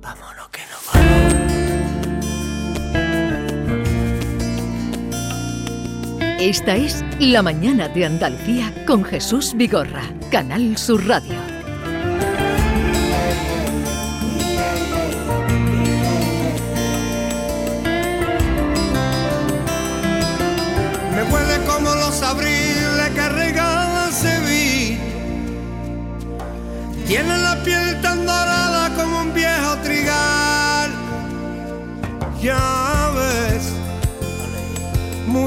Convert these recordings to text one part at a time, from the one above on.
Vámonos que nos vamos. Esta es La Mañana de Andalucía con Jesús Vigorra, Canal Sur Radio.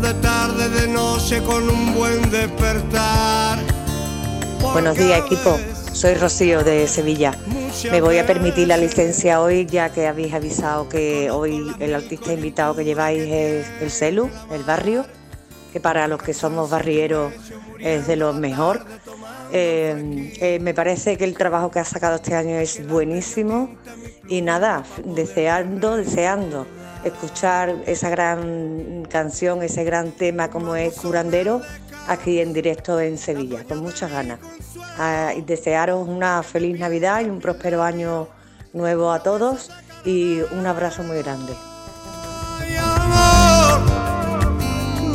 De tarde, de noche con un buen despertar. Buenos días equipo, soy Rocío de Sevilla. Me voy a permitir la licencia hoy ya que habéis avisado que hoy el artista invitado que lleváis es el Celu, el barrio, que para los que somos barrieros es de lo mejor. Eh, eh, me parece que el trabajo que ha sacado este año es buenísimo y nada, deseando, deseando escuchar esa gran canción, ese gran tema como es Curandero aquí en directo en Sevilla, con muchas ganas. Ah, desearos una feliz Navidad y un próspero año nuevo a todos y un abrazo muy grande.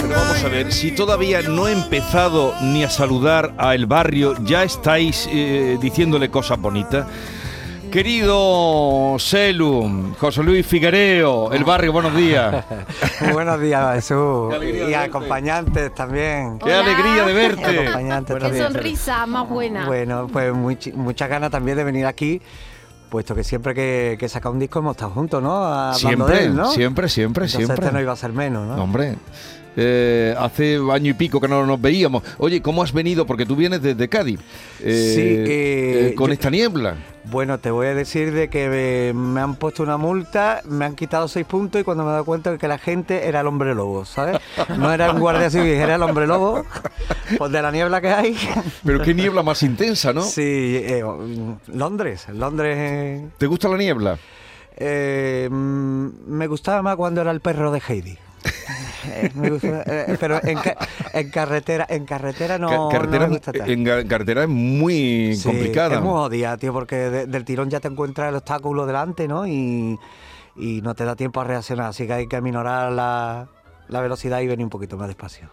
Pero vamos a ver, si todavía no he empezado ni a saludar a el barrio, ya estáis eh, diciéndole cosas bonitas. Querido Celu, José Luis Figuereo, el barrio, buenos días. Buenos días, Jesús. Y acompañantes también. Qué alegría de verte. Acompañantes Qué también. sonrisa más buena. Bueno, pues much- muchas ganas también de venir aquí, puesto que siempre que, que saca un disco hemos estado juntos, ¿no? Hablando Siempre, de él, ¿no? siempre, siempre, Entonces siempre. este no iba a ser menos, ¿no? Hombre, eh, hace año y pico que no nos veíamos. Oye, ¿cómo has venido? Porque tú vienes desde Cádiz. Eh, Sí, eh, con yo- esta niebla. Bueno, te voy a decir de que me han puesto una multa, me han quitado seis puntos y cuando me he dado cuenta de que la gente era el hombre lobo, ¿sabes? No era un guardia civil, era el hombre lobo, pues de la niebla que hay. Pero qué niebla más intensa, ¿no? Sí, eh, Londres, Londres... ¿Te gusta la niebla? Eh, mm, me gustaba más cuando era el perro de Heidi. Eh, eh, pero en, ca- en carretera, en carretera no, Ca- no carretera, me gusta tanto. en carretera es muy Sí, complicada. Es muy jodida, tío, porque de- del tirón ya te encuentras el obstáculo delante, ¿no? Y, y no te da tiempo a reaccionar, así que hay que minorar la, la velocidad y venir un poquito más despacio.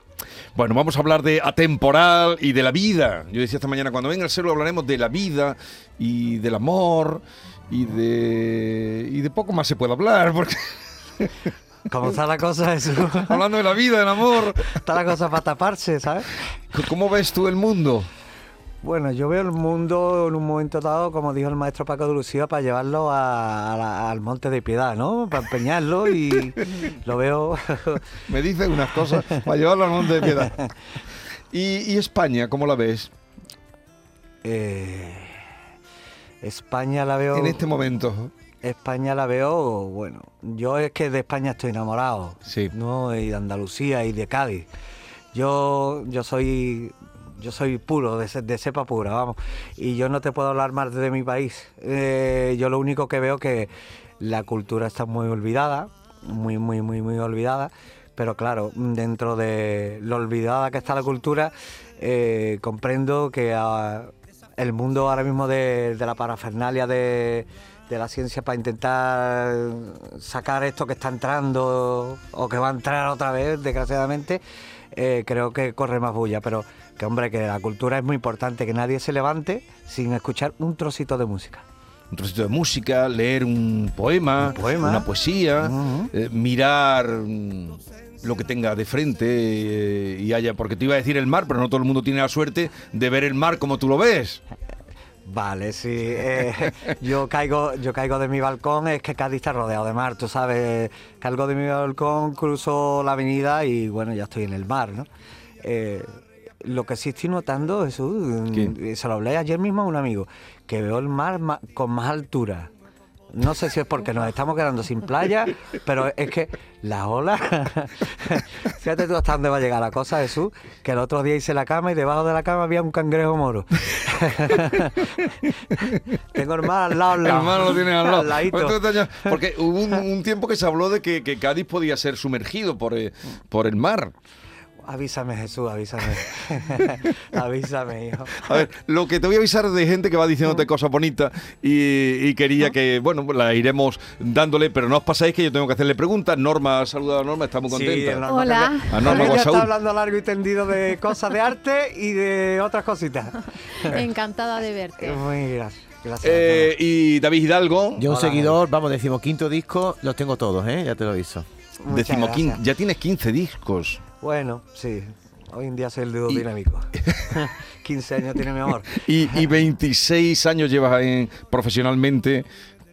Bueno, vamos a hablar de atemporal y de la vida. Yo decía esta mañana, cuando venga el celo hablaremos de la vida y del amor y de, y de poco más se puede hablar, porque ¿Cómo está la cosa, Jesús? hablando de la vida, del amor, Está la cosa para taparse, ¿sabes? ¿cómo ves tú el mundo? Bueno, yo veo el mundo en un momento dado, como dijo el maestro Paco de Lucía, para llevarlo a- a la- al Monte de Piedad, ¿no? Para empeñarlo y lo veo... Me dices unas cosas para llevarlo al monte de piedad. ¿Y, y España, cómo la ves Eh, España la veo... en este momento? España la veo, bueno, yo es que de España estoy enamorado, Sí. ¿no? Y de Andalucía y de Cádiz. Yo, yo soy, yo soy puro, de, de cepa pura, vamos. Y yo no te puedo hablar más de mi país. Eh, yo lo único que veo que la cultura está muy olvidada, muy, muy, muy, muy olvidada. Pero claro, dentro de lo olvidada que está la cultura, eh, comprendo que ah, el mundo ahora mismo de, de la parafernalia de, de la ciencia para intentar sacar esto que está entrando o que va a entrar otra vez, desgraciadamente, eh, creo que corre más bulla. Pero que hombre, que la cultura es muy importante, que nadie se levante sin escuchar un trocito de música. un trocito de música, leer un poema, Un poema. una poesía, eh, mirar mm, lo que tenga de frente eh, y haya, porque te iba a decir el mar, pero no todo el mundo tiene la suerte de ver el mar como tú lo ves. Vale, sí. eh, yo caigo, yo caigo de mi balcón, es que Cádiz está rodeado de mar, tú sabes. Caigo de mi balcón, cruzo la avenida y bueno, ya estoy en el mar, ¿no? Eh, lo que sí estoy notando, Jesús, se lo hablé ayer mismo a un amigo, que veo el mar ma- con más altura. No sé si es porque nos estamos quedando sin playa, pero es que las olas. Fíjate tú hasta dónde va a llegar la cosa, Jesús, que el otro día hice la cama y debajo de la cama había un cangrejo moro. Tengo el mar al lado, al El hermano lo tiene al lado. Porque hubo un, un tiempo que se habló de que, que Cádiz podía ser sumergido por, eh, por el mar. Avísame, Jesús, avísame. avísame, hijo. A ver, lo que te voy a avisar de gente que va diciéndote cosas bonitas y, y quería que, bueno, la iremos dándole, pero no os pasáis que yo tengo que hacerle preguntas. Norma, ha saludado a Norma, está muy contenta. Sí, el Norma Hola. A Norma Ella Guasaúl. está hablando largo y tendido de cosas de arte y de otras cositas. Encantada de verte. Muy gracias. gracias Eh, y David Hidalgo, Yo un Hola, seguidor, vamos, decimos quinto disco, los tengo todos, ¿eh? Ya te lo aviso. Muchas decimoquin- gracias. ya tienes 15 discos. Bueno, sí. Hoy en día soy el dúo Y- dinámico. 15 años tiene mi amor. Y, y 26 años llevas en- profesionalmente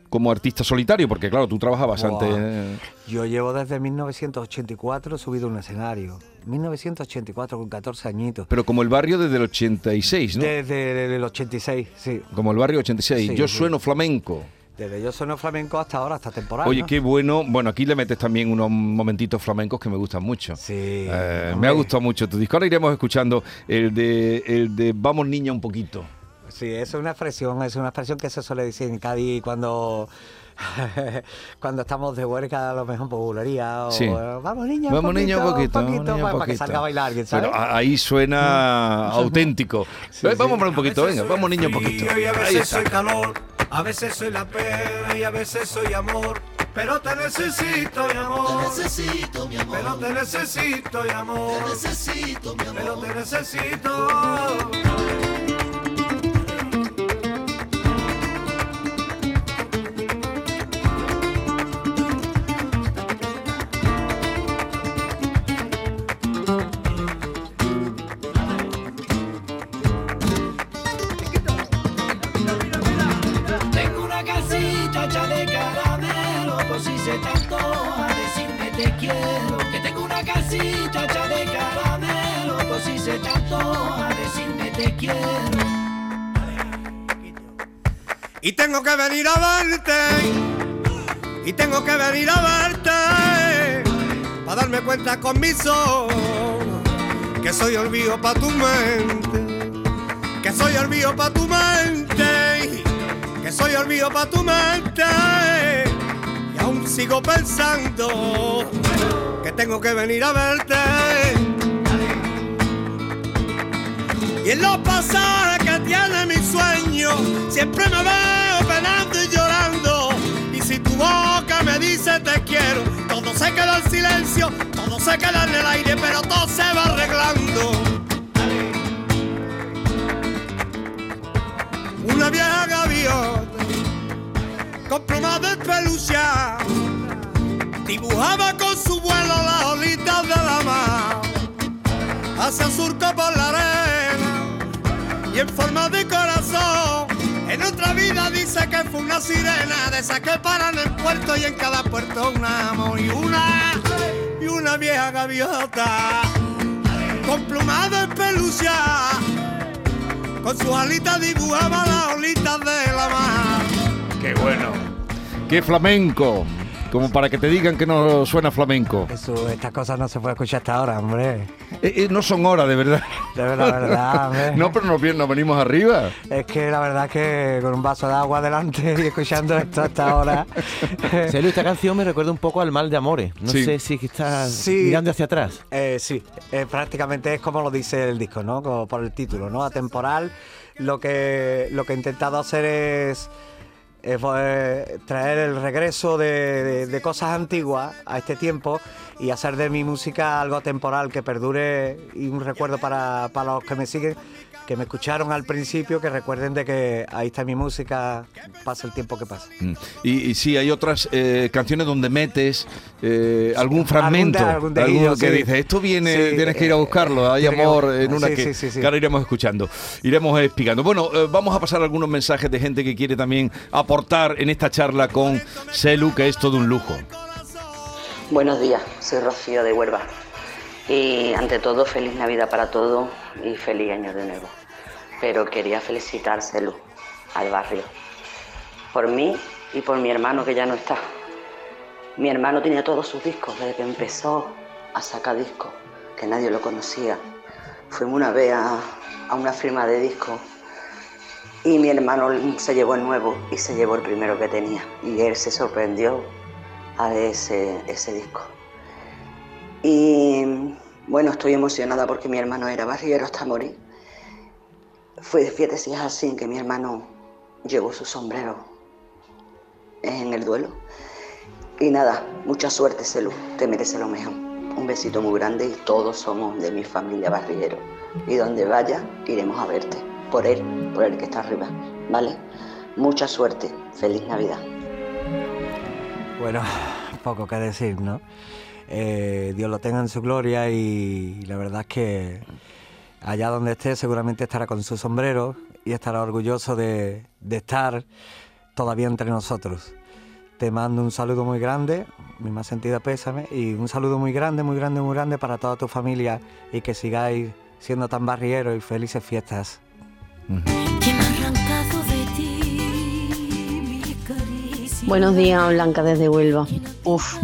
como artista solitario, porque claro, tú trabajabas Buah. antes. eh, Yo llevo desde 1984 subido a un escenario. 1984 con 14 añitos. Pero como el barrio desde el 86, ¿no? Desde el 86, sí. Como el barrio 86. Sí, Yo sí. sueno flamenco. Desde yo sueno flamenco hasta ahora, hasta temporada. Oye, ¿no? qué bueno. Bueno, aquí le metes también unos momentitos flamencos que me gustan mucho. Sí. Eh, me ha gustado mucho tu disco. Ahora iremos escuchando el de, el de Vamos Niña un poquito. Sí, es una expresión, es una expresión que se suele decir en Cádiz cuando cuando estamos de huelga, a lo mejor popularía o Sí. vamos niña, Vamos un niña un poquito, vamos, niña, un para, para que poquito. salga a bailar alguien, ¿sabes? Bueno, a- ahí suena auténtico. Sí, Eh, sí. Vamos para un poquito, venga, vamos niña un poquito. Y a Ahí veces está. soy calor, a veces soy la pena y a veces soy amor. Pero te necesito, mi amor. Te necesito, mi amor. Pero te necesito, mi amor. Te necesito, mi amor. Pero te necesito. Y tengo que venir a verte. Y tengo que venir a verte. Para darme cuenta con mis ojos. Que soy olvido pa' tu mente. Que soy olvido pa' tu mente. Que soy olvido pa' tu mente. Y aún sigo pensando. Que tengo que venir a verte. Y en los pasajes que tiene mi sueño, siempre me veo penando y llorando. Y si tu boca me dice te quiero, todo se queda en silencio, todo se queda en el aire, pero todo se va arreglando. Una vieja gaviota con plumas de pelucia dibujaba con su vuelo las olitas de la mar hacia surco por la arena y en forma de corazón. En otra vida dice que fue una sirena de esas que paran en puerto y en cada puerto un amor y una y una vieja gaviota con plumas de pelucia. Con sus alitas dibujaba las olitas de la mar. Qué bueno. Qué flamenco. Como para que te digan que no suena flamenco. Eso, estas cosas no se puede escuchar hasta ahora, hombre. Eh, eh, no son horas, de verdad. De verdad, la verdad, hombre. No, pero nos, bien- nos venimos arriba. Es que la verdad es que con un vaso de agua delante y escuchando esto hasta ahora. Celio, esta canción me recuerda un poco al mal de amores. No Sí. sé si es que estás Sí. mirando hacia atrás. Eh, sí, eh, prácticamente es como lo dice el disco, ¿no? Como por el título, ¿no? Atemporal. Lo que, lo que he intentado hacer es, es, eh, traer el regreso de, de- de cosas antiguas a este tiempo y hacer de mi música algo temporal que perdure y un recuerdo para, para los que me siguen que me escucharon al principio, que recuerden de que ahí está mi música, pasa el tiempo que pasa. Mm. Y, y sí, hay otras eh, canciones donde metes eh, algún fragmento, de- algún de alguno ellos, que sí. dice, esto viene, Sí, tienes que ir a eh, buscarlo, hay amor en una sí, que, sí, sí, sí. que ahora iremos escuchando, iremos explicando. Bueno, eh, vamos a pasar algunos mensajes de gente que quiere también aportar en esta charla con Celu, que es todo un lujo. Buenos días, soy Rocío de Huelva. Y ante todo, feliz Navidad para todos y feliz año de nuevo. Pero quería felicitárselo al barrio. Por mí y por mi hermano que ya no está. Mi hermano tenía todos sus discos desde que empezó a sacar discos, que nadie lo conocía. Fuimos una vez a, una firma de discos y mi hermano se llevó el nuevo y se llevó el primero que tenía. Y él se sorprendió a ese, ese disco. Y bueno, estoy emocionada porque mi hermano era barriero hasta morir. Fue, fíjate si es así, que mi hermano llevó su sombrero en el duelo. Y nada, mucha suerte, Celu, te merece lo mejor. Un besito muy grande y todos somos de mi familia barriero. Y donde vaya, iremos a verte. Por él, por el que está arriba, ¿vale? Mucha suerte. Feliz Navidad. Bueno, poco que decir, ¿no? Eh, Dios lo tenga en su gloria y la verdad es que allá donde esté seguramente estará con su sombrero y estará orgulloso de, estar todavía entre nosotros. Te mando un saludo muy grande, mi más sentido pésame, y un saludo muy grande, muy grande, muy grande para toda tu familia y que sigáis siendo tan barrieros y felices fiestas. Buenos días, Blanca desde Huelva. Uf,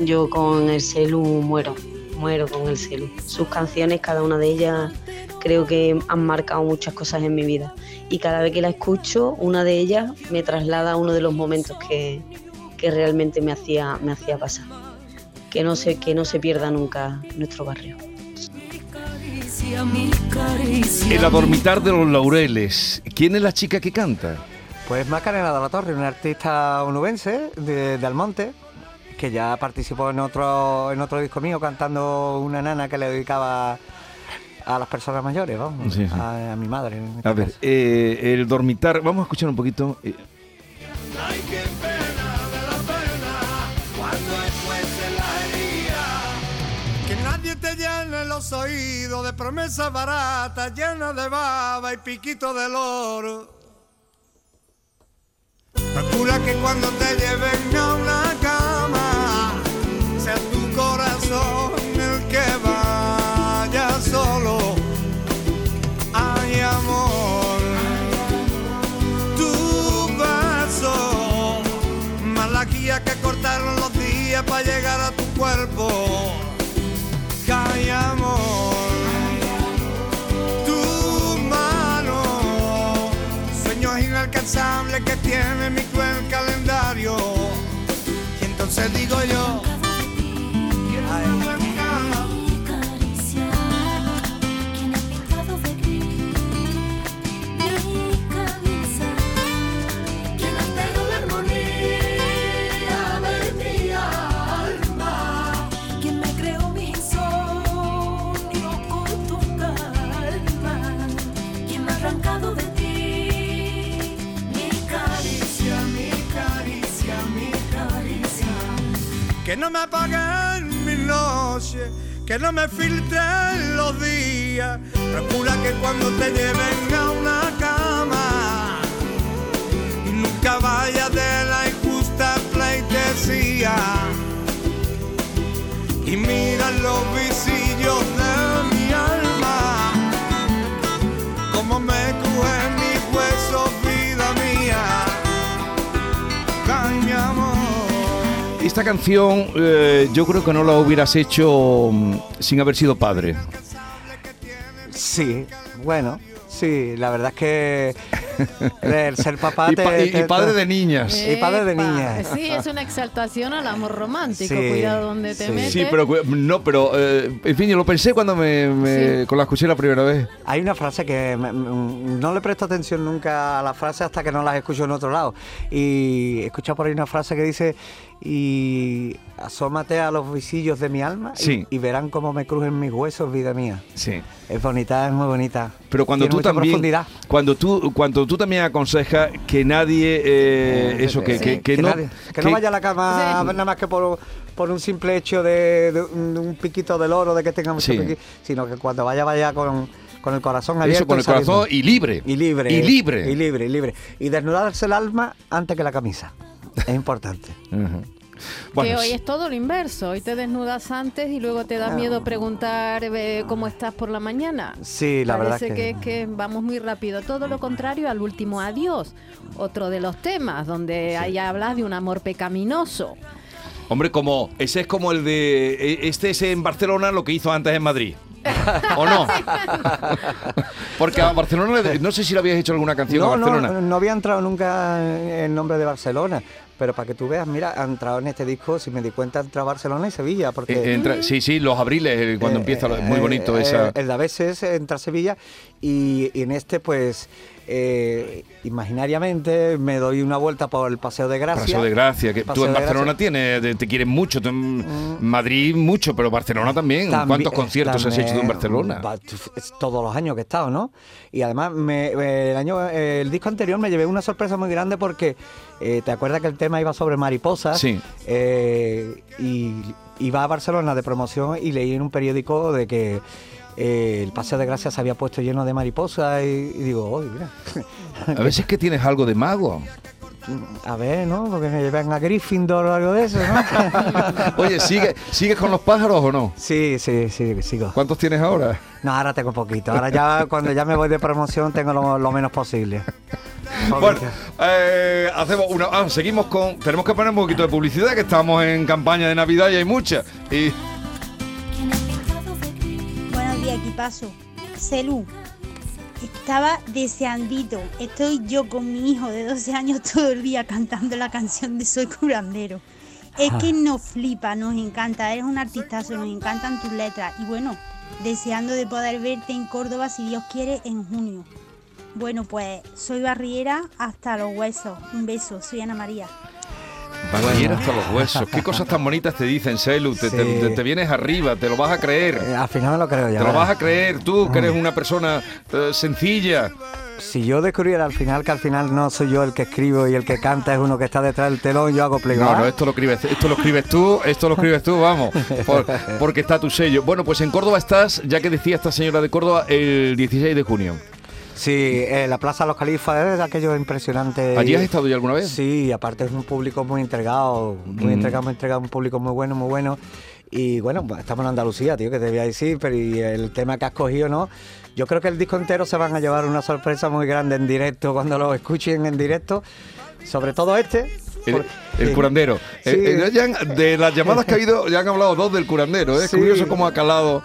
yo con el celu muero, muero con el celu. Sus canciones, cada una de ellas, creo que han marcado muchas cosas en mi vida. Y cada vez que la escucho, una de ellas me traslada a uno de los momentos que, que realmente me hacía, me hacía pasar. Que no, se, que no se pierda nunca nuestro barrio. El adormitar de los laureles. ¿Quién es la chica que canta? Pues Macarena de la Torre, una artista onubense de, de Almonte, que ya participó en otro, en otro disco mío cantando una nana que le dedicaba a las personas mayores, vamos, Sí, sí. A, a mi madre. en este A ver, eh, el dormitar, vamos a escuchar un poquito. eh, Ay, qué pena de la pena cuando escuece la herida. Que nadie te llene los oídos de promesas baratas llenas de baba y piquito de oro. Procura que cuando te lleven a una cama sea tu corazón Y entonces digo yo, Que no me apaguen mis noches, que no me filtren los días. Procura que cuando te lleven a una cama nunca vayas de la injusta pleitesía. Y mira los visillos de Esta canción eh, yo creo que no la hubieras hecho mm, sin haber sido padre. Sí, bueno, sí, la verdad es que el ser papá Y, pa- te- y- y te- padre te- de niñas. Y padre de niñas. Sí, es una exaltación al amor romántico. Sí, Cuidado donde te sí. metes. Sí, pero no, pero eh, en fin, yo lo pensé cuando me, me- Sí. con la escuché la primera vez. Hay una frase que me- me- no le presto atención nunca a la frase hasta que no las escucho en otro lado. Y he escuchado por ahí una frase que dice y asómate a los visillos de mi alma y- Sí. y, verán cómo me crujen mis huesos, vida mía. Sí. Es bonita, es muy bonita. Pero cuando Tiene tú también, profundidad. cuando tú, cuando tú también aconsejas que nadie, eh, eso, que, Sí, que, que no, nadie- que no vaya a la cama nada más que por, por un simple hecho de, de un, de un piquito del oro, de que tenga mucho Sí. piqui- sino que cuando vaya, vaya con, con el corazón abierto. Eso, con y el corazón y libre. Y libre. Y libre. Y libre, y libre. Y desnudarse el alma antes que la camisa. Es importante. que hoy es todo lo inverso. Hoy te desnudas antes y luego te da miedo preguntar eh, cómo estás por la mañana. Sí, la verdad Parece que- que... que vamos muy rápido. Todo lo contrario al último adiós. Otro de los temas donde ahí hablas de un amor pecaminoso. Hombre, como ese es como el de e- este es en Barcelona lo que hizo antes en Madrid. ¿O no? Porque a Barcelona le- no sé si le habías hecho alguna canción No, a Barcelona. no, no había entrado nunca el nombre de Barcelona. Pero para que tú veas, mira, ha entrado en este disco, si me di cuenta, entra Barcelona y Sevilla. Porque Eh, entra- sí, sí, los abriles, eh, cuando Eh, empieza, es muy eh, bonito eh, esa. El de a veces entra Sevilla y, y en este, pues, eh, imaginariamente me doy una vuelta por el Paseo de Gracia. Paseo de Gracia, que tú en Barcelona tienes, de- te quieren mucho, tú en Madrid mucho, pero Barcelona también. También- ¿Cuántos conciertos has hecho tú en Barcelona? todos los años que he estado, ¿no? Y además, me- el año, eh, el disco anterior me llevé una sorpresa muy grande porque eh, te acuerdas que el tema iba sobre mariposas. Sí. Eh, y iba a Barcelona de promoción y leí en un periódico de que eh, el Paseo de Gracia se había puesto lleno de mariposas y, y digo, oye, mira. A veces que tienes algo de mago. A ver, ¿no? Porque me llevan a Gryffindor o algo de eso, ¿no? Oye, ¿sigue, ¿sigues con los pájaros o no? Sí, sí, sí, sigo. ¿Cuántos tienes ahora? No, ahora tengo poquito. Ahora ya cuando ya me voy de promoción tengo lo, lo menos posible. Bueno, eh, hacemos una. ah, seguimos con. Tenemos que poner un poquito de publicidad, que estamos en campaña de Navidad y hay mucha. Y Días, equipazo. Celu, estaba deseandito. Estoy yo con mi hijo de 12 años todo el día cantando la canción de Soy curandero. Es que nos flipa, nos encanta. Eres un artistazo, nos encantan tus letras. Y bueno, deseando de poder verte en Córdoba, si Dios quiere, en junio. Bueno, pues soy barriera hasta los huesos. Un beso, soy Ana María. Hasta los huesos. Qué cosas tan bonitas te dicen, Celu. Te, te- Sí. te- te vienes arriba, te lo vas a creer. Eh, al final me lo creo ya. Te lo ¿verdad? vas a creer tú, que eres una persona eh, sencilla. Si yo descubriera al final que al final no soy yo el que escribo y el que canta es uno que está detrás del telón, yo hago plegar. No, no, esto lo escribes, esto lo escribes tú, esto lo escribes tú, vamos, por- porque está tu sello. Bueno, pues en Córdoba estás, ya que decía esta señora de Córdoba, el 16 de junio. Sí, eh, la Plaza de los Califas es aquello impresionante. ¿Allí has estado ya alguna vez? Sí, aparte es un público muy entregado, muy Mm. entregado, muy entregado, un público muy bueno, muy bueno. Y bueno, pues, estamos en Andalucía, tío, que te voy a decir, pero y el tema que has cogido, ¿no? Yo creo que el disco entero se van a llevar una sorpresa muy grande en directo cuando lo escuchen en directo. Sobre todo este. El, curandero. Sí. Eh, eh, de las llamadas que ha habido, ya han hablado dos del curandero. ¿eh? Es Sí. curioso cómo ha calado.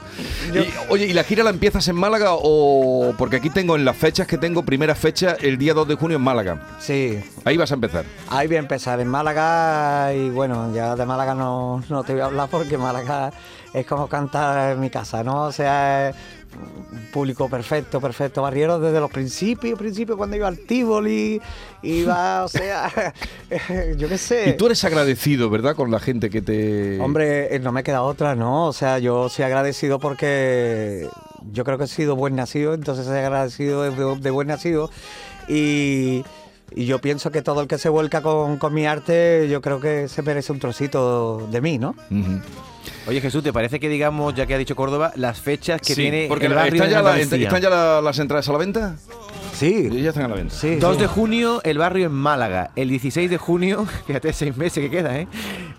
Yo- Y, oye, ¿y la gira la empiezas en Málaga o...? Porque aquí tengo, en las fechas que tengo, primera fecha, el día 2 de junio en Málaga. Sí, Ahí vas a empezar. Ahí voy a empezar en Málaga y bueno, ya de Málaga no, no te voy a hablar porque Málaga es como cantar en mi casa, ¿no? O sea, es un público perfecto, perfecto, barriero desde los principios, principios cuando iba al Tivoli, iba, o sea, yo qué sé. Y tú eres agradecido, ¿verdad? Con la gente que te... Hombre, eh, no me queda otra, ¿no? O sea, yo soy agradecido porque yo creo que he sido buen nacido, entonces soy agradecido de, de buen nacido y, y yo pienso que todo el que se vuelca con, con mi arte, yo creo que se merece un trocito de mí, ¿no? Oye Jesús, ¿te parece que digamos, ya que ha dicho Córdoba, las fechas que Sí, tiene porque el la- barrio ¿están de ya, la-? ¿están ya la- las entradas a la venta? Sí. Ya están a la venta. Sí, 2 sí. de junio, el barrio en Málaga. El 16 de junio, fíjate, seis meses que queda, ¿eh?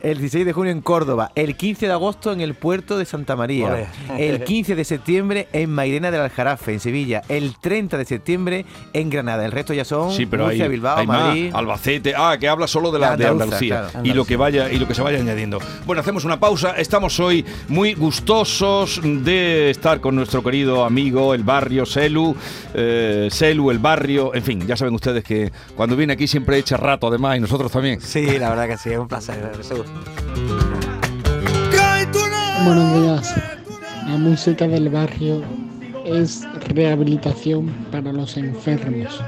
El 16 de junio en Córdoba. El 15 de agosto en el puerto de Santa María. El 15 de septiembre en Mairena del Aljarafe, en Sevilla. El 30 de septiembre en Granada. El resto ya son Sí, pero Murcia, hay, Bilbao, hay más. Madrid. Albacete. Ah, que habla solo de la La de Andalucía. claro. Y lo que vaya y lo que se vaya añadiendo. Bueno, hacemos una pausa. Estamos hoy muy gustosos de estar con nuestro querido amigo el barrio Selu, eh, Selu el barrio. En fin, ya saben ustedes que cuando viene aquí siempre echa rato, además, y nosotros también. Sí, la verdad que sí, es un placer. Buenos días. La música del barrio es rehabilitación para los enfermos.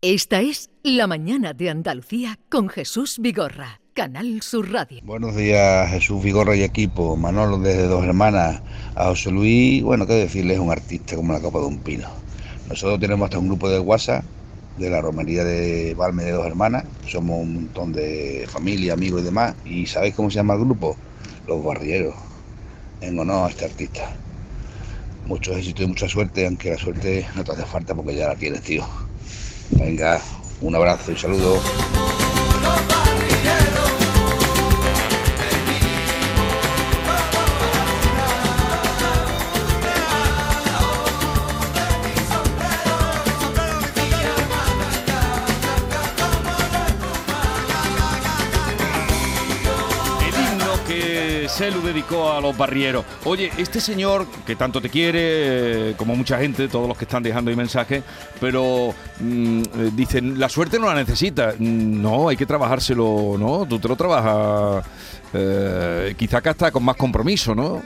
Esta es La mañana de Andalucía con Jesús Vigorra. Canal Sur Radio. Buenos días, Jesús Vigorra y equipo. Manolo desde Dos Hermanas. A José Luis, bueno, qué decirle, es un artista como la copa de un pino. Nosotros tenemos hasta un grupo de WhatsApp de la romería de Valme de Dos Hermanas. Somos un montón de familia, amigos y demás. ¿Y sabéis cómo se llama el grupo? Los Barrieros, en honor a este artista. Mucho éxito y mucha suerte, aunque la suerte no te hace falta porque ya la tienes, tío. Venga, un abrazo y saludo. Celu dedicó a los barrieros. Oye, este señor que tanto te quiere, eh, como mucha gente, todos los que están dejando ahí mensajes, pero mm, eh, dicen, la suerte no la necesita. Mm, No, hay que trabajárselo, ¿no? Tú te lo trabajas, eh, quizá que hasta con más compromiso, ¿no?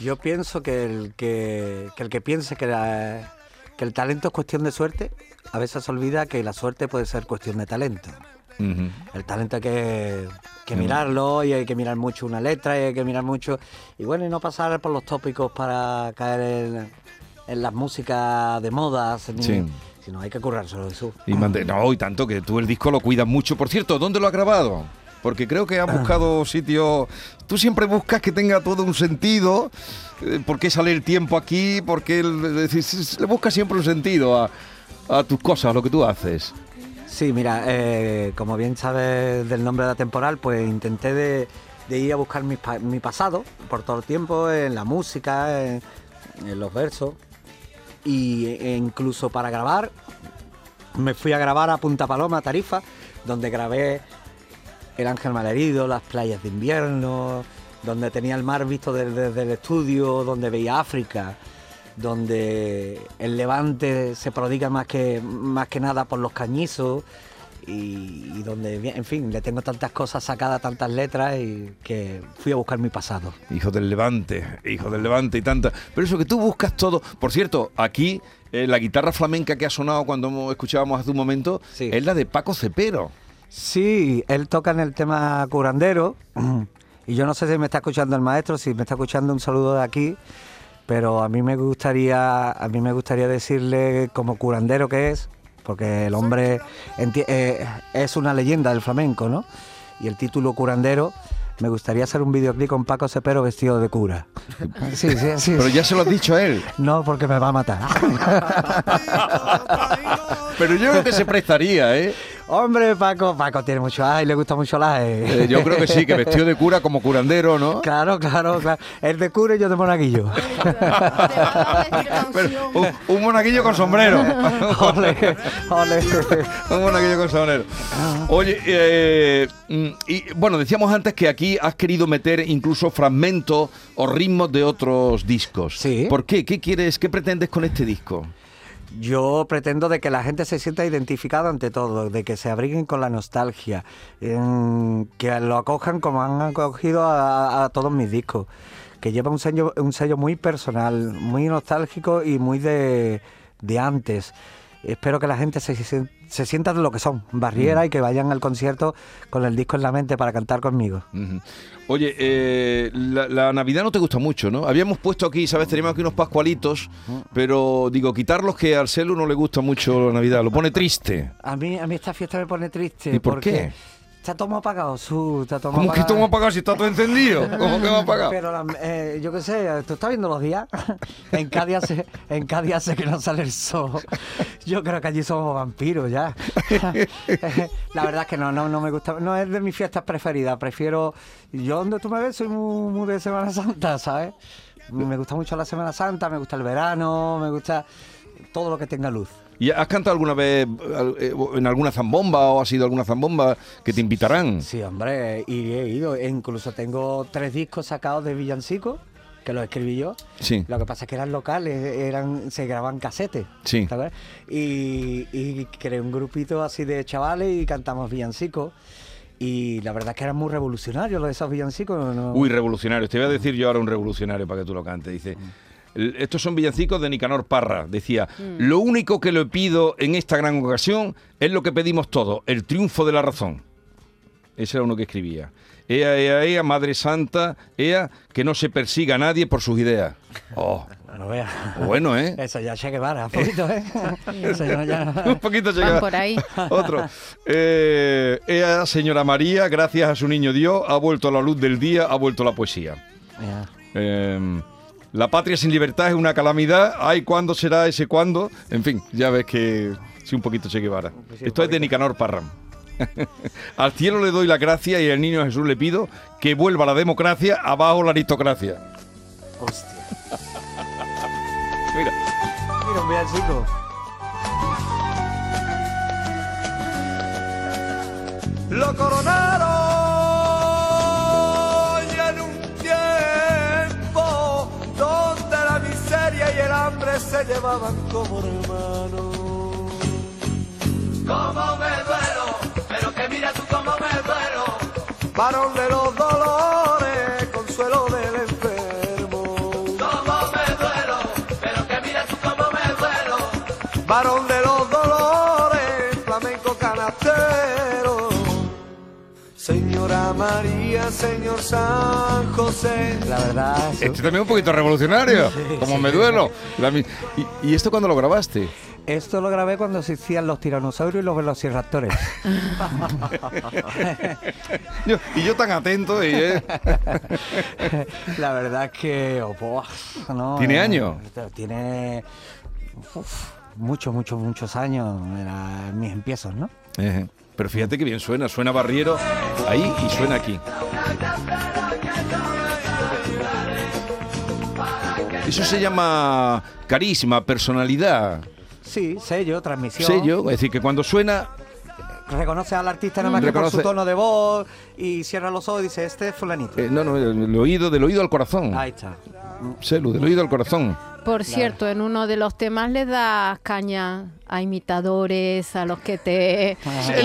Yo pienso que el que, que el que piense que, la- que el talento es cuestión de suerte, a veces se olvida que la suerte puede ser cuestión de talento. El talento hay que, que mirarlo y hay que mirar mucho una letra y hay que mirar mucho. Y bueno, y no pasar por los tópicos para caer en, en las músicas de modas, ni- Sí. sino hay que currárselo Jesús. Y no, y tanto que tú el disco lo cuidas mucho. Por cierto, ¿dónde lo has grabado? Porque creo que has buscado sitios. Tú siempre buscas que tenga todo un sentido. Eh, ¿Por qué sale el tiempo aquí? ¿Por qué el- le buscas siempre un sentido a, a tus cosas, a lo que tú haces? Sí, mira, eh, como bien sabes del nombre de la temporal, pues intenté de, ir a buscar mi, pa- mi pasado por todo el tiempo, en la música, en, en los versos. Y, e incluso para grabar, me fui a grabar a Punta Paloma, Tarifa, donde grabé El Ángel Malherido, las playas de invierno, donde tenía el mar visto desde, desde el estudio, donde veía África, donde el levante se prodiga más que, más que nada por los cañizos y, y donde, en fin, le tengo tantas cosas sacadas, tantas letras y que fui a buscar mi pasado. Hijo del Levante, hijo del Levante y tanta. Pero eso que tú buscas todo. Por cierto, aquí eh, la guitarra flamenca que ha sonado cuando escuchábamos hace un momento es la de Paco Cepero. Sí, él toca en el tema curandero y yo no sé si me está escuchando el maestro, si me está escuchando un saludo de aquí, pero a mí me gustaría, a mí me gustaría decirle como curandero que es, porque el hombre eh, es una leyenda del flamenco, ¿no? Y el título curandero, me gustaría hacer un videoclip con Paco Cepero vestido de cura. Sí, sí, sí. Pero ya se lo has dicho a él. No, porque me va a matar. Pero yo creo que se prestaría, ¿eh? Hombre, Paco, Paco tiene mucho ay, le gusta mucho la Eh, yo creo que sí, que vestido de cura como curandero, ¿no? Claro, claro, claro. El de cura y yo de monaguillo. Pero un, un monaguillo con sombrero. Ole, ole. un monaguillo con sombrero. Oye, eh, mm, y bueno, decíamos antes que aquí has querido meter incluso fragmentos o ritmos de otros discos. Sí. ¿Por qué? ¿Qué quieres? ¿Qué pretendes con este disco? Yo pretendo de que la gente se sienta identificada ante todo, de que se abriguen con la nostalgia, que lo acojan como han acogido a, a todos mis discos, que lleva un sello, un sello muy personal, muy nostálgico y muy de, de antes. Espero que la gente se, se, se sienta de lo que son, barriera, y que vayan al concierto con el disco en la mente para cantar conmigo. Oye, eh, la, la Navidad no te gusta mucho, ¿no? Habíamos puesto aquí, ¿sabes? Teníamos aquí unos pascualitos, pero digo, quitarlos que al celu no le gusta mucho la Navidad, lo pone triste. A mí, a mí esta fiesta me pone triste. ¿Y por porque qué? Está todo apagado, su, está todo ¿Cómo que apagado. me has apagado si está todo encendido? ¿Cómo que has apagado? Pero la- eh, yo qué sé, tú estás viendo los días. en Cádiz hace, en Cádiz hace que no sale el sol. Yo creo que allí somos vampiros ya. la verdad es que no, no, no me gusta, no es de mis fiestas preferidas. Prefiero, yo donde tú me ves soy muy, muy de Semana Santa, ¿sabes? Me gusta mucho la Semana Santa, me gusta el verano, me gusta todo lo que tenga luz. ¿Y has cantado alguna vez eh, en alguna zambomba o has ido a alguna zambomba que te invitarán? Sí, hombre, y he ido. E incluso tengo tres discos sacados de villancicos, que los escribí yo. Sí. Lo que pasa es que eran locales, eran, se grababan casetes. Sí. ¿sabes? Y, y creé un grupito así de chavales y cantamos villancicos. Y la verdad es que eran muy revolucionarios los de esos villancicos. ¿no? Uy, revolucionarios. Te voy a decir yo ahora un revolucionario para que tú lo cantes. Dice, "El- estos son villancicos de Nicanor Parra. Decía, lo único que le pido en esta gran ocasión es lo que pedimos todos, el triunfo de la razón. Ese era uno que escribía. Ea, ea, ea, Madre Santa, ea, que no se persiga a nadie por sus ideas. Oh, No veas. bueno, ¿eh? Eso ya Che Guevara, un poquito, ¿eh? Eso ya, ya- Un poquito Van llega. por ahí. Otro. Eh, ea, señora María, gracias a su niño Dios, ha vuelto a la luz del día, ha vuelto la poesía. Ya. Eh, la patria sin libertad es una calamidad. Ay, ¿cuándo será ese cuándo? En fin, ya ves que sí, un poquito Che Guevara. Esto es de Nicanor Parram. Al cielo le doy la gracia y al niño Jesús le pido que vuelva la democracia, abajo la aristocracia. Hostia. Mira, Mira, un villancico. Lo coronaron se llevaban como hermanos. Como me duelo, pero que mira tú cómo me duelo. Varón de los dolores, consuelo del enfermo. Como me duelo, pero que mira tú cómo me duelo. Varón de los Señora María, señor San José. La verdad, eso- este también es un poquito revolucionario, como me duelo. La ¿Y, y esto cuándo lo grabaste? esto lo grabé cuando existían los tiranosaurios y los velociraptores. Yo- y yo tan atento. Y, eh, La verdad es que... oh, no, ¿Tiene eh, años? Tiene... uf, muchos, muchos, muchos años. Era mis empiezos, ¿no? Ejé. Pero fíjate que bien suena, suena Barriero ahí y suena aquí. Eso se llama carisma, personalidad, Sí, sello, transmisión. sello. Es decir, que cuando suena, Reconoce al artista nada más que por Reconoce- su tono de voz y cierra los ojos y dice, este es fulanito. eh, no, no, el oído, del oído al corazón. Ahí está. Celu, del oído al corazón. Por cierto, en uno de los temas le das caña a imitadores, a los que te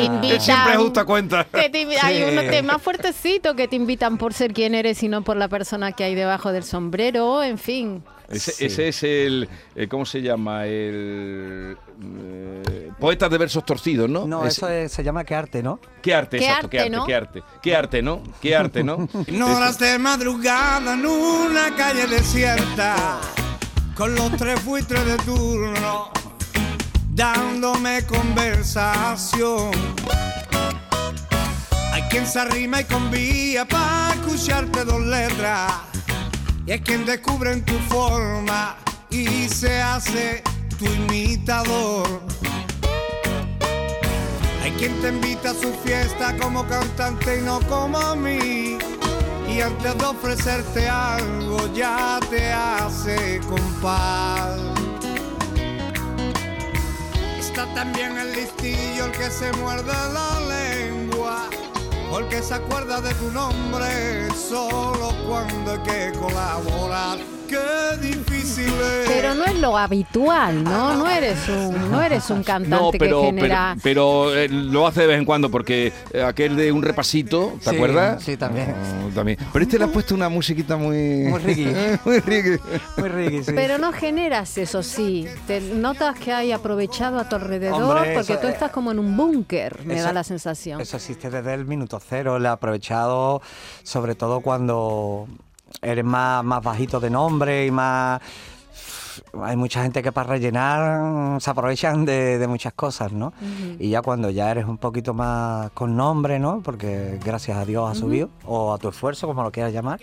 invitan. Siempre es justa cuenta. que te invi- Hay Sí. unos temas fuertecitos que te invitan por ser quien eres y no por la persona que hay debajo del sombrero, en fin. Ese, Sí. ese es el, eh, ¿cómo se llama? El eh, poeta de versos torcidos, ¿no? No, Ese- eso es- se llama que arte, ¿no? Qué arte, Qué exacto, qué arte, ¿no? qué arte, qué arte, ¿no? Qué arte, ¿no? En horas de madrugada en una calle desierta, con los tres buitres de turno, dándome conversación. Hay quien se arrima y convía para escucharte dos letras, y hay quien descubre en tu forma y se hace tu imitador. Hay quien te invita a su fiesta como cantante y no como a mí. Y antes de ofrecerte algo ya te hace compás. Está también el listillo, el que se muerde la lengua. O el que se acuerda de tu nombre solo cuando hay que colaborar. Qué difícil es. Pero no es lo habitual, ¿no? No eres un, no eres un cantante No, pero, que genera. pero, pero, eh, lo hace de vez en cuando porque eh, aquel de un repasito, ¿te Sí, acuerdas? sí, también. Oh, también. Pero este le ha puesto una musiquita muy... Muy reggae. muy reggae. Muy riqui, sí. Pero no generas eso, sí. Te notas que hay aprovechado a tu alrededor Hombre, porque eso, tú estás como en un búnker, me eso- da la sensación. Eso existe desde el minuto cero. Le he aprovechado, sobre todo cuando eres más, más bajito de nombre y más. Hay mucha gente que para rellenar se aprovechan de, de muchas cosas, ¿no? Y ya cuando ya eres un poquito más con nombre, ¿no? Porque gracias a Dios ha subido, o a tu esfuerzo, como lo quieras llamar,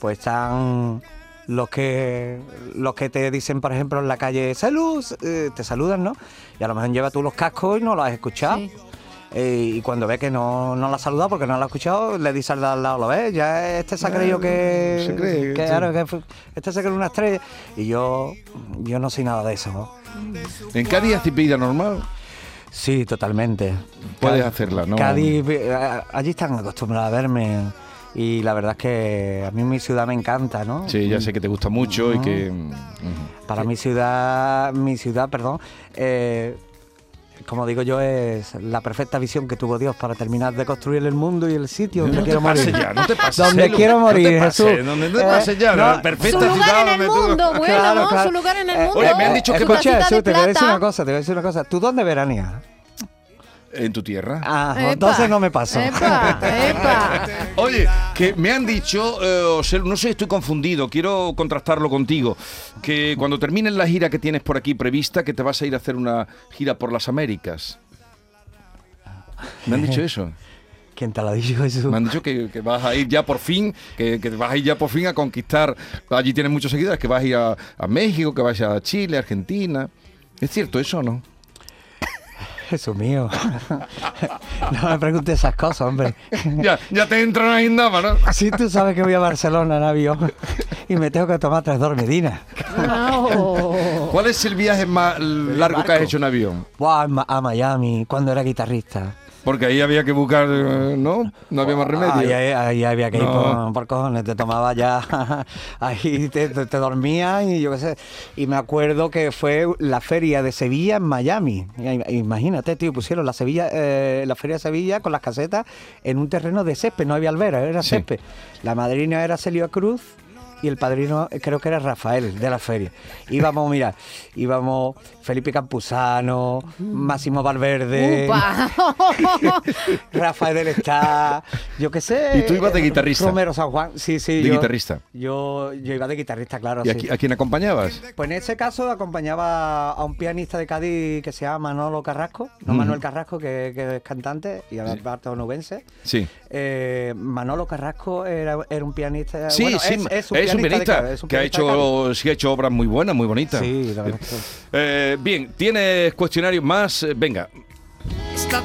pues están los que los que te dicen, por ejemplo, en la calle, salud, eh, te saludan, ¿no? Y a lo mejor lleva tú los cascos y no lo has escuchado. Sí. Eh, y cuando ve que no, no la ha saludado porque no la ha escuchado, le dice al de al lado, ¿lo ves? Ya este se ha creído que, se cree que claro, que este se cree una estrella. Y yo, yo no soy nada de eso. ¿no? ¿En Cádiz haces vida normal? Sí, totalmente. Puedes hacerla, ¿no? Cádiz, eh, allí están acostumbrados a verme. Y la verdad es que a mí mi ciudad me encanta, ¿no? Sí, ya sé que te gusta mucho y que... Para mi ciudad, mi ciudad, perdón, eh, como digo yo, es la perfecta visión que tuvo Dios para terminar de construir el mundo y el sitio donde No te quiero morir. ya, no te pases, Donde Celu, quiero no te morir, pases, Jesús. donde no te Eh, pases ya, no, la perfecta Su lugar ciudad en el mundo, bueno, Claro, ¿no? claro. Su lugar en el Eh, mundo. Oye, me han dicho que Escucha, Jesús, de te voy a decir una cosa, te voy a decir una cosa. ¿Tú dónde veranías? En tu tierra. Ah, Epa, entonces no me pasó. epa, epa. Oye, que me han dicho, eh, Osel, no sé, estoy confundido, quiero contrastarlo contigo, que cuando termines la gira que tienes por aquí prevista, que te vas a ir a hacer una gira por las Américas. Me han dicho eso. ¿Quién te lo ha dicho eso? Me han dicho que, que vas a ir ya por fin, que, que vas a ir ya por fin a conquistar. Allí tienes muchos seguidores, que vas a ir a, a México, que vas a Chile, Argentina. ¿Es cierto eso o no? Jesús mío. no me preguntes esas cosas, hombre. ya, ya te entran ahí en nada, ¿no? Si tú sabes que voy a Barcelona en avión y me tengo que tomar tres dormidinas. No. ¿Cuál es el viaje más largo que has hecho en avión? Ma- a Miami, cuando era guitarrista. Porque ahí había que buscar, eh, ¿no? No había más remedio. Ahí, ahí- ahí había que ir No. por, por cojones, te tomaba ya, ahí te, te, te dormías y yo qué sé. Y me acuerdo que fue la feria de Sevilla en Miami. Imagínate, tío, pusieron la Sevilla, eh, la feria de Sevilla con las casetas en un terreno de césped, no había albera, era Sí. césped. La madrina era Celia Cruz y el padrino eh, creo que era Rafael de la feria. Íbamos, mira, íbamos Felipe Campuzano, Máximo Valverde. Rafael del Estado, yo qué sé. ¿Y tú ibas de guitarrista? Romero San Juan, sí, sí. De yo- guitarrista. Yo, yo iba de guitarrista, claro. ¿Y a, sí. qui- a quién acompañabas? Pues en ese caso acompañaba a un pianista de Cádiz que se llama Manolo Carrasco, no. Manuel Carrasco, que, que es cantante y aparte onubense. Sí. Eh, Manolo Carrasco era, era un pianista. Sí, bueno, sí, es, es, un pianista Cádiz, es un que ha pianista hecho, sí ha hecho obras muy buenas, muy bonitas. Sí, la verdad. Eh, bien, ¿tienes cuestionarios más? Eh, Venga,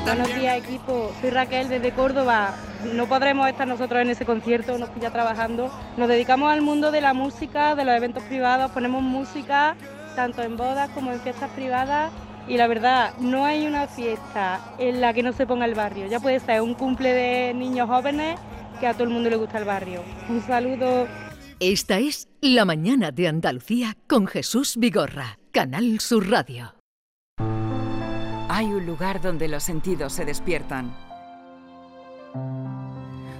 Buenos días equipo, soy Raquel desde Córdoba. No podremos estar nosotros en ese concierto, nos pilla trabajando. Nos dedicamos al mundo de la música, de los eventos privados, ponemos música tanto en bodas como en fiestas privadas y la verdad no hay una fiesta en la que no se ponga el barrio. Ya puede ser un cumple de niños jóvenes que a todo el mundo le gusta el barrio. Un saludo. Esta es La mañana de Andalucía con Jesús Vigorra, Canal Sur Radio. Hay un lugar donde los sentidos se despiertan.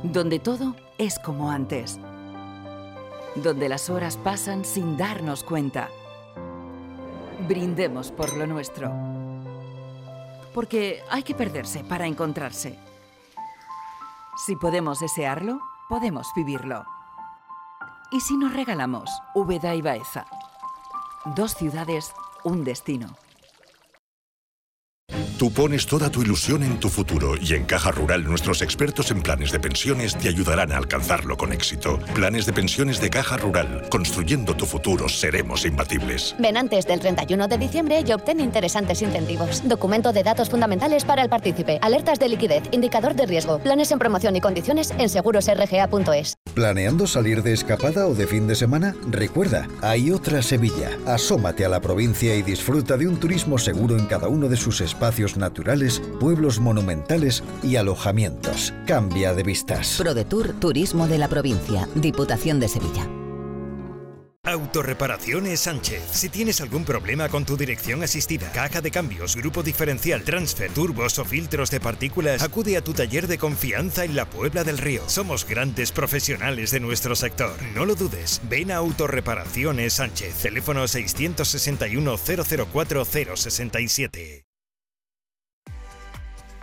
Donde todo es como antes. Donde las horas pasan sin darnos cuenta. Brindemos por lo nuestro. Porque hay que perderse para encontrarse. Si podemos desearlo, podemos vivirlo. ¿Y si nos regalamos Úbeda y Baeza? Dos ciudades, un destino. Tú pones toda tu ilusión en tu futuro y en Caja Rural nuestros expertos en planes de pensiones te ayudarán a alcanzarlo con éxito. Planes de pensiones de Caja Rural. Construyendo tu futuro seremos imbatibles. Ven antes del 31 de diciembre y obtén interesantes incentivos. Documento de datos fundamentales para el partícipe. Alertas de liquidez. Indicador de riesgo. Planes en promoción y condiciones en segurosrga.es. ¿Planeando salir de escapada o de fin de semana? Recuerda, hay otra Sevilla. Asómate a la provincia y disfruta de un turismo seguro en cada uno de sus espacios naturales, pueblos monumentales y alojamientos. Cambia de vistas. ProDetour Turismo de la Provincia, Diputación de Sevilla. Autorreparaciones Sánchez. Si tienes algún problema con tu dirección asistida, caja de cambios, grupo diferencial, transfer, turbos o filtros de partículas, acude a tu taller de confianza en la Puebla del Río. Somos grandes profesionales de nuestro sector. No lo dudes. Ven a Autorreparaciones Sánchez. Teléfono 661 004 067.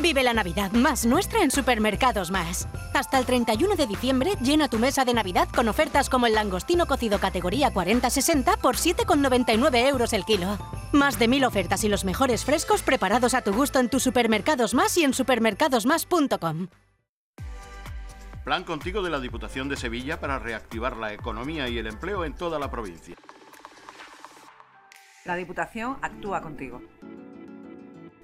Vive la Navidad más nuestra en Supermercados Más. Hasta el 31 de diciembre llena tu mesa de Navidad con ofertas como el langostino cocido categoría 40-60 por 7,99 euros el kilo. Más de mil ofertas y los mejores frescos preparados a tu gusto en tus Supermercados Más y en supermercadosmás.com. Plan Contigo de la Diputación de Sevilla para reactivar la economía y el empleo en toda la provincia. La Diputación actúa contigo.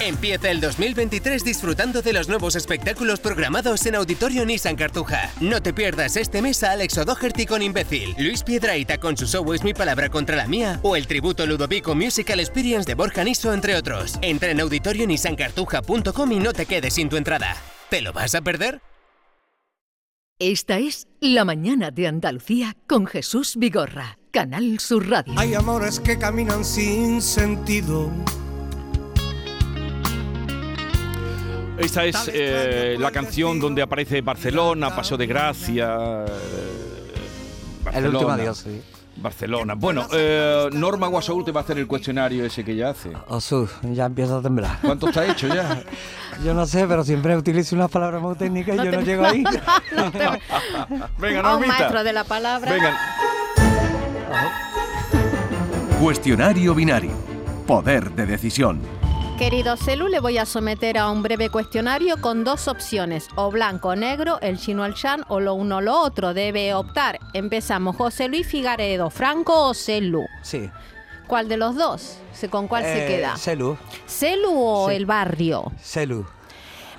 Empieza el 2023 disfrutando de los nuevos espectáculos programados en Auditorio Nissan Cartuja. No te pierdas este mes a Alex O'Doherty con Imbécil, Luis Piedraita con su show Es mi palabra contra la mía o el tributo Ludovico Musical Experience de Borja Niso, entre otros. Entra en auditorionissancartuja.com y no te quedes sin tu entrada. ¿Te lo vas a perder? Esta es La Mañana de Andalucía con Jesús Vigorra, Canal Sur Radio. Hay amores que caminan sin sentido. Esta es eh, la canción donde aparece Barcelona, Paso de Gracia. eh, El último Barcelona. adiós, sí. Barcelona. Bueno, eh, Norma Guasaúl te va a hacer el cuestionario ese que ya hace. Osu, ya empiezo a temblar. ¿Cuánto está hecho ya? Yo no sé, pero siempre utilizo unas palabras muy técnicas y yo no llego ahí. Venga, Normita. maestro de la palabra. Venga. Cuestionario binario. Poder de decisión. Querido Celu, le voy a someter a un breve cuestionario con dos opciones, o blanco o negro, el chino al chan, o lo uno o lo otro. Debe optar. Empezamos, José Luis Figaredo, Franco o Celu. Sí. ¿Cuál de los dos? ¿Se- ¿Con cuál se Eh, queda? Celu. ¿Celu o Sí. el barrio? Celu.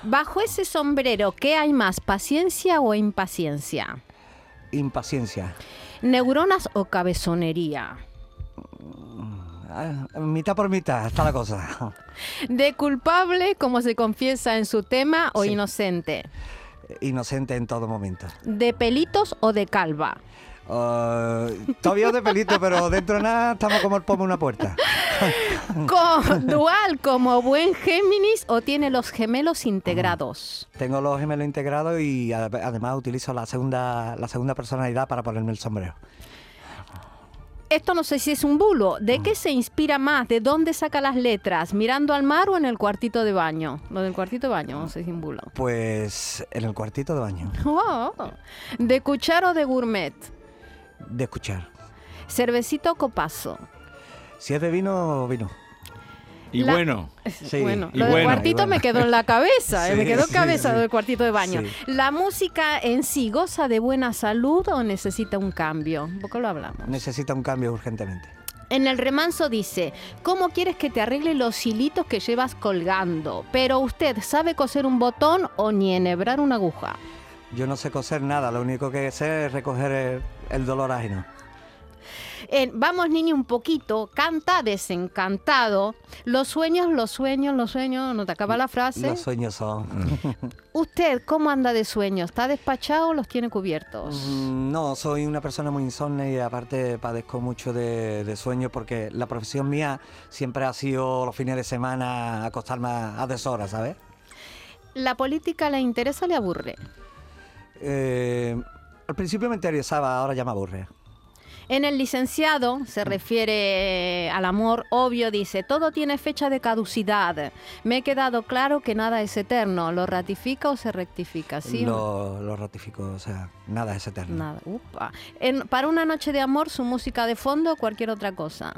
Bajo ese sombrero, ¿qué hay más, paciencia o impaciencia? Impaciencia. ¿Neuronas o cabezonería? Ah, mitad por mitad, está la cosa. ¿De culpable, como se confiesa en su tema, o Sí. inocente? Inocente en todo momento. ¿De pelitos o de calva? Ah, todavía de pelito, pero dentro de nada estamos como el pomo en una puerta. ¿Dual como buen Géminis o tiene los gemelos integrados? Tengo los gemelos integrados y además utilizo la segunda, la segunda personalidad para ponerme el sombrero. Esto no sé si es un bulo. ¿De qué se inspira más? ¿De dónde saca las letras? ¿Mirando al mar o en el cuartito de baño? Lo del cuartito de baño, no sé si es un bulo. Pues en el cuartito de baño. Oh, ¿De cuchara o de gourmet? De escuchar. ¿Cervecito o copazo? Si es de vino, vino. Y La- bueno. Sí. Bueno, Y lo del bueno. cuartito me quedó en la cabeza, eh, me quedó cabeza del cuartito de baño. Sí. ¿La música en sí goza de buena salud o necesita un cambio? Un poco lo hablamos. Necesita un cambio urgentemente. En el remanso dice, ¿cómo quieres que te arregle los hilitos que llevas colgando? Pero usted sabe coser un botón o ni enhebrar una aguja. Yo no sé coser nada, lo único que sé es recoger el, el dolor ajeno. En Vamos niño un poquito, canta desencantado. Los sueños, los sueños, los sueños, no te acaba la frase. Los sueños son. ¿Usted cómo anda de sueños? ¿Está despachado o los tiene cubiertos? Mm, No, soy una persona muy insomne y aparte padezco mucho de, de sueño porque la profesión mía siempre ha sido los fines de semana acostarme a, a deshora, ¿sabes? ¿La política le interesa o le aburre? Eh, al principio me interesaba, ahora ya me aburre. En el licenciado se refiere al amor obvio, dice, todo tiene fecha de caducidad. Me he quedado claro que nada es eterno. ¿Lo ratifica o se rectifica? ¿Sí lo, lo ratifico, o sea, nada es eterno. Nada. Upa. En- para una noche de amor, su música de fondo o cualquier otra cosa.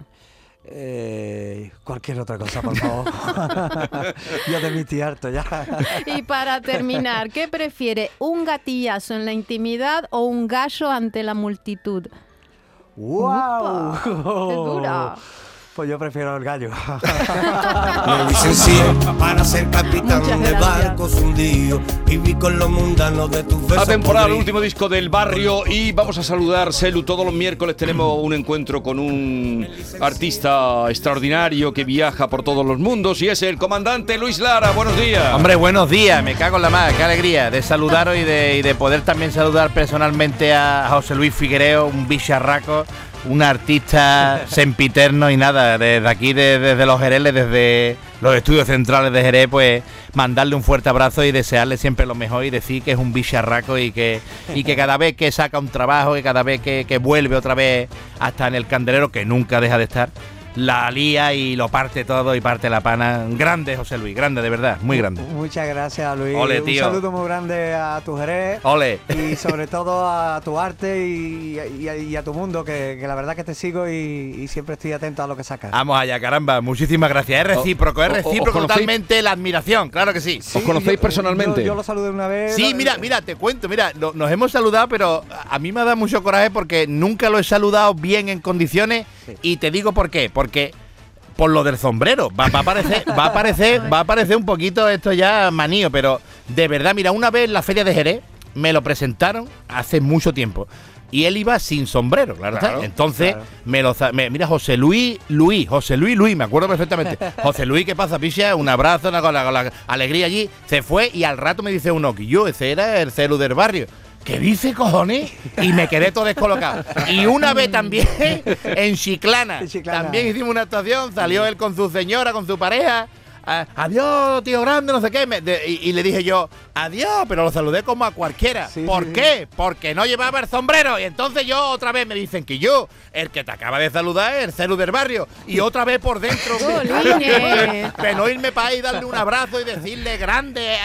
Eh, cualquier otra cosa, por favor. Yo de mi harto ya. Y para terminar, ¿qué prefiere? ¿Un gatillazo en la intimidad o un gallo ante la multitud? ¡Wow! ¡Qué dura! Pues yo prefiero el gallo. Me licencié para ser capitán de barcos hundidos. Viví con los mundanos de tus besos. Atemporal, podridos. último disco del barrio y vamos a saludar, Selu, todos los miércoles tenemos un encuentro con un artista extraordinario que viaja por todos los mundos y es el comandante Luis Lara. Buenos días. Hombre, buenos días, me cago en la más, qué alegría de saludaros y de, y de poder también saludar personalmente a José Luis Figuereo, un bicharraco, un artista sempiterno y nada, desde aquí, de- desde los Jereles, desde los estudios centrales de Jerez, pues mandarle un fuerte abrazo y desearle siempre lo mejor y decir que es un bicharraco y que, y que cada vez que saca un trabajo y cada vez que, que vuelve otra vez hasta en el candelero, que nunca deja de estar, la lía y lo parte todo y parte la pana. Grande, José Luis, grande, de verdad, muy grande. Muchas gracias, Luis. Ole, Un saludo muy grande a tu Jerez. Ole. Y sobre todo a tu arte y, y a, y a tu mundo, que, que la verdad que te sigo y, y siempre estoy atento a lo que sacas. Vamos allá, caramba, muchísimas gracias. Es recíproco, es o- o- recíproco totalmente la admiración, claro que sí. ¿Os conocéis Yo, personalmente? yo lo saludé una vez. Sí, mira, mira, te cuento, mira, lo- nos hemos saludado, pero a mí me ha dado mucho coraje porque nunca lo he saludado bien en condiciones y te digo por qué, porque por lo del sombrero, va, va a parecer, va a parecer, va a parecer un poquito esto ya manío, pero de verdad, mira, una vez en la feria de Jerez me lo presentaron hace mucho tiempo. Y él iba sin sombrero, claro, está. Claro, Entonces, claro. me lo me- mira, José Luis, Luis, José Luis, Luis, me acuerdo perfectamente. José Luis, ¿qué pasa, picha? Un abrazo, una, con la, con la alegría allí. Se fue y al rato me dice uno que yo, ese era el celu del barrio. ¿Qué dice, cojones? Y me quedé todo descolocado. Y una vez también en Chiclana, En Chiclana. también hicimos una actuación, salió él con su señora, con su pareja. Ah, adiós, tío grande, no sé qué. me- de- y, y le dije yo, adiós, pero lo saludé como a cualquiera. Sí, ¿Por sí, qué? Porque no llevaba el sombrero. Y entonces yo otra vez me dicen que yo, el que te acaba de saludar, es el celu del barrio. Y otra vez por dentro. No irme para ahí, darle un abrazo y decirle grande, eh,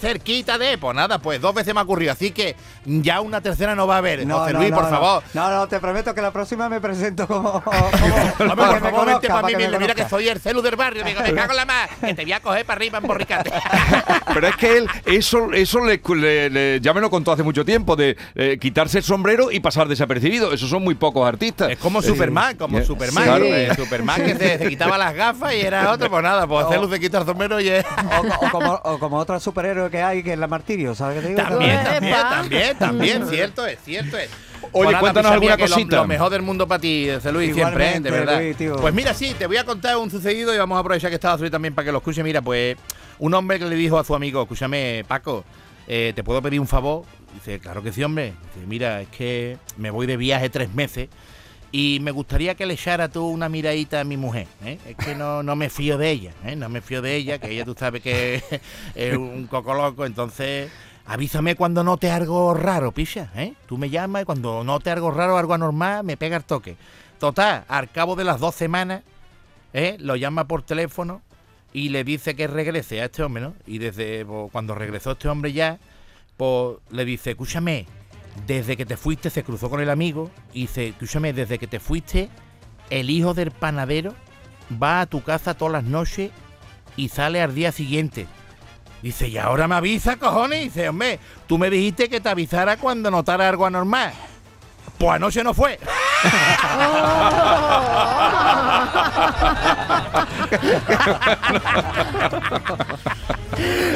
cerquita de. Pues nada, pues dos veces me ha ocurrido. Así que ya una tercera no va a haber. José Luis, por no. favor. No, no, te prometo que la próxima me presento como. como Hombre, por que me favor, vente para mí, que me mira, que soy el celu del barrio. Digo, me cago en la más, que te voy a coger para arriba en borricate. Pero es que él, eso, eso le, le- le- ya me lo contó hace mucho tiempo, de eh, quitarse el sombrero y pasar desapercibido. Esos son muy pocos artistas. Es como Superman, como eh, Superman. claro. eh, Superman que se, se quitaba las gafas y era otro, pues nada, pues celu se quita el sombrero y es. O, o como, o como otro superhéroe que hay, que es la Martirio, ¿sabes qué te digo? También, también, también, también, cierto es, cierto es. Oye, Pues cuéntanos alguna que lo- cosita. Lo, mejor del mundo para ti, José Luis, siempre, ¿eh? de verdad. Luis, tío. Pues mira, sí, te voy a contar un sucedido y vamos a aprovechar que estaba Luis también para que lo escuche. Mira, pues un hombre que le dijo a su amigo, escúchame, Paco, eh, ¿te puedo pedir un favor? Dice, claro que sí, hombre. Dice, mira, es que me voy de viaje tres meses y me gustaría que le echara tú una miradita a mi mujer. ¿eh? Es que no, no me fío de ella, ¿eh? no me fío de ella, que ella tú sabes que es un coco loco, entonces avísame cuando note algo raro, picha. ¿eh? Tú me llamas y cuando note algo raro, algo anormal, me pega el toque. Total, al cabo de las dos semanas, ¿eh? lo llama por teléfono y le dice que regrese a este hombre, ¿no? Y desde pues, cuando regresó este hombre ya, pues le dice, escúchame, desde que te fuiste, se cruzó con el amigo y dice, escúchame, desde que te fuiste, el hijo del panadero va a tu casa todas las noches y sale al día siguiente. Dice, y ahora me avisa, cojones. Dice, hombre, tú me dijiste que te avisara cuando notara algo anormal. Pues anoche no fue.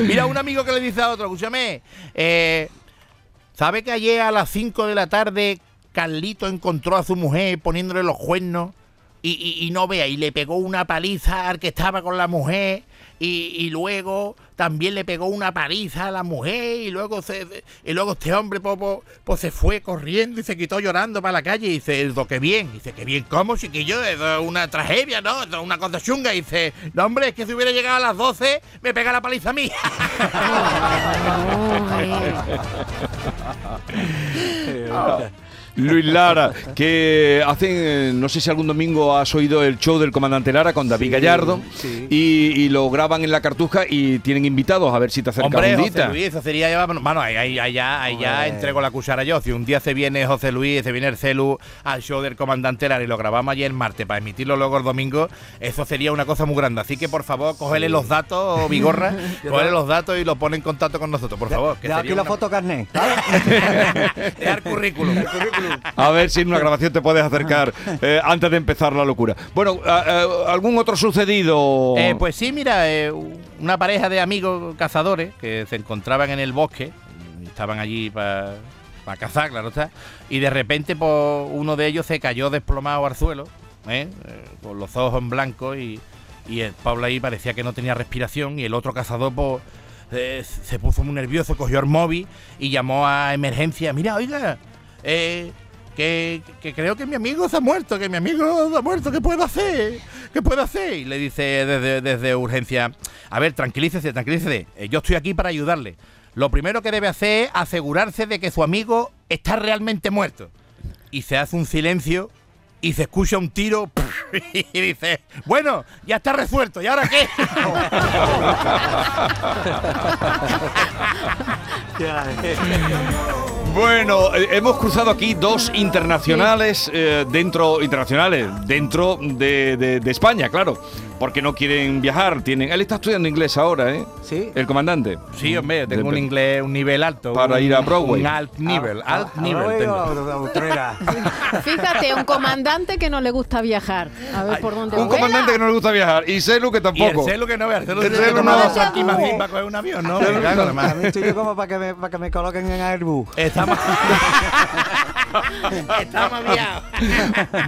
Mira, un amigo que le dice a otro, escúchame, eh, ¿sabe que ayer a las 5 de la tarde Carlito encontró a su mujer poniéndole los cuernos y, y- y no vea, y le pegó una paliza al que estaba con la mujer y, y luego también le pegó una paliza a la mujer y luego se, y luego este hombre pues, pues- pues se fue corriendo y se quitó llorando para la calle y dice, "Esto, qué bien, dice, qué bien, ¿cómo, chiquillo? Eso es una tragedia, ¿no? Es una cosa chunga. Y dice, no, hombre, es que si hubiera llegado a las 12 me pega la paliza a mí. Luis Lara, que hacen, eh, no sé si algún domingo has oído el show del comandante Lara con David Sí, Gallardo sí. Y, y lo graban en la cartuja y tienen invitados a ver si te acercas Hombre, un José. Luis, eso sería ya, bueno, ahí, ahí, ahí ya, ahí ya Hombre. entrego la cuchara yo. Si un día se viene José Luis, se viene el celu al show del comandante Lara y lo grabamos ayer el martes para emitirlo luego el domingo, eso sería una cosa muy grande. Así que por favor, cógele los datos, Vigorra, cógele los datos y lo pone en contacto con nosotros, por favor. Que De aquí la foto carnet. Dejar currículum. A ver si en una grabación te puedes acercar eh, antes de empezar la locura. Bueno, a- a- ¿algún otro sucedido? Eh, pues sí, mira, eh, una pareja de amigos cazadores que se encontraban en el bosque, estaban allí para cazar, claro está, y de repente pues, uno de ellos se cayó desplomado al suelo, ¿eh? Con los ojos en blanco y, y el Pablo ahí parecía que no tenía respiración y el otro cazador pues, eh, se puso muy nervioso, cogió el móvil y llamó a emergencia, mira, oiga, eh, que, que creo que mi amigo se ha muerto, que mi amigo se ha muerto, ¿qué puedo hacer? ¿Qué puedo hacer? Y le dice desde, desde urgencia, a ver, tranquilícese, tranquilícese, eh, yo estoy aquí para ayudarle. Lo primero que debe hacer es asegurarse de que su amigo está realmente muerto. Y se hace un silencio y se escucha un tiro y dice, bueno, ya está resuelto, ¿y ahora qué? Bueno, eh, hemos cruzado aquí dos internacionales eh, dentro internacionales dentro de, de- de España, claro, porque no quieren viajar. Tienen, él está estudiando inglés ahora, ¿eh? Sí. El comandante. Sí, hombre, tengo un inglés, un nivel alto. Para un- ir a Broadway. Un alt nivel, Ah, alt ah, nivel. ah, tengo. ah, ah. Fíjate, un comandante que no le gusta viajar. A ver por dónde Un vuela. comandante que no le gusta viajar y Celu que Y el tampoco. celu que no el celu El celu no. dos aquí Madrid para coger un avión, ¿no? Celu Claro, no. además. A mí estoy yo como para que me, para que me coloquen en Airbus. Estamos. Estamos.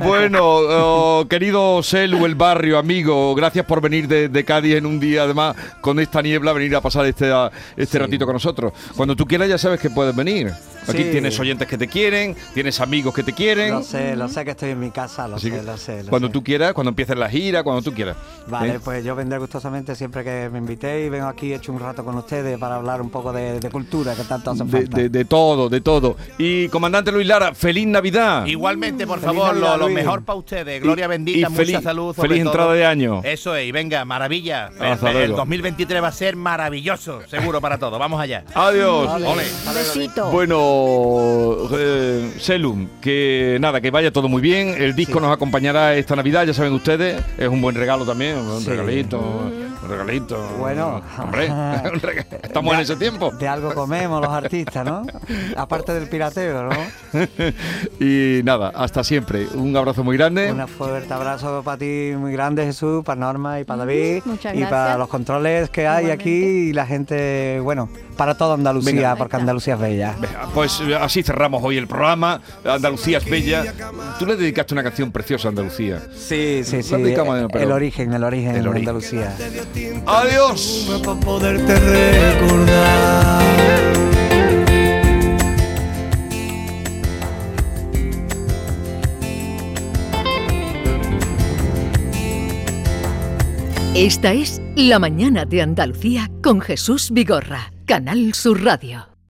Bueno, oh, querido Celu, el barrio, amigo, gracias por venir de, de Cádiz en un día, además, con esta niebla, venir a pasar este, a- este ratito con nosotros. Cuando tú quieras ya sabes que puedes venir. Aquí Sí. tienes oyentes que te quieren, tienes amigos que te quieren. Lo sé, lo sé que estoy en mi casa, lo Así sé, lo sé. lo cuando sé. tú quieras, cuando empieces la gira, cuando tú quieras. Vale, ¿Eh? pues yo vendré gustosamente siempre que me invitéis. Vengo aquí, he hecho un rato con ustedes para hablar un poco de, de cultura, que tanto hace De, falta. de- de todo, de todo. Y comandante Luis Lara, feliz Navidad. Igualmente, por Feliz favor, Navidad, lo, mejor para ustedes. Gloria Y- bendita, y mucha feliz- salud. sobre feliz todo. entrada de año. Eso es, y venga, maravilla. Hasta el, luego. 2023 va a ser maravilloso, seguro para todos. Vamos allá. Adiós. Ole. Besito. Bueno, eh, Selum, que nada, que vaya todo muy bien. El disco nos acompañará esta Navidad, ya saben ustedes. Es un buen regalo también, un Sí. regalito, un regalito. Bueno. hombre, estamos en ese tiempo. De algo comemos los artistas, ¿no? Aparte del pirateo, ¿no? y nada, hasta siempre. Un abrazo muy grande. Un fuerte abrazo para ti muy grande, Jesús, para Norma y para David. muchas y para los controles que hay aquí y la gente, bueno, para toda Andalucía, Venga. porque Andalucía es bella. Venga, Pues eh, así cerramos hoy el programa. Andalucía es bella. Tú le dedicaste una canción preciosa a Andalucía. Sí, sí, sí. La dedicamos a- El, pero- origen, el origen El de origen. Andalucía. Adiós. para poderte recordar. Esta es La mañana de Andalucía con Jesús Vigorra, Canal Sur Radio.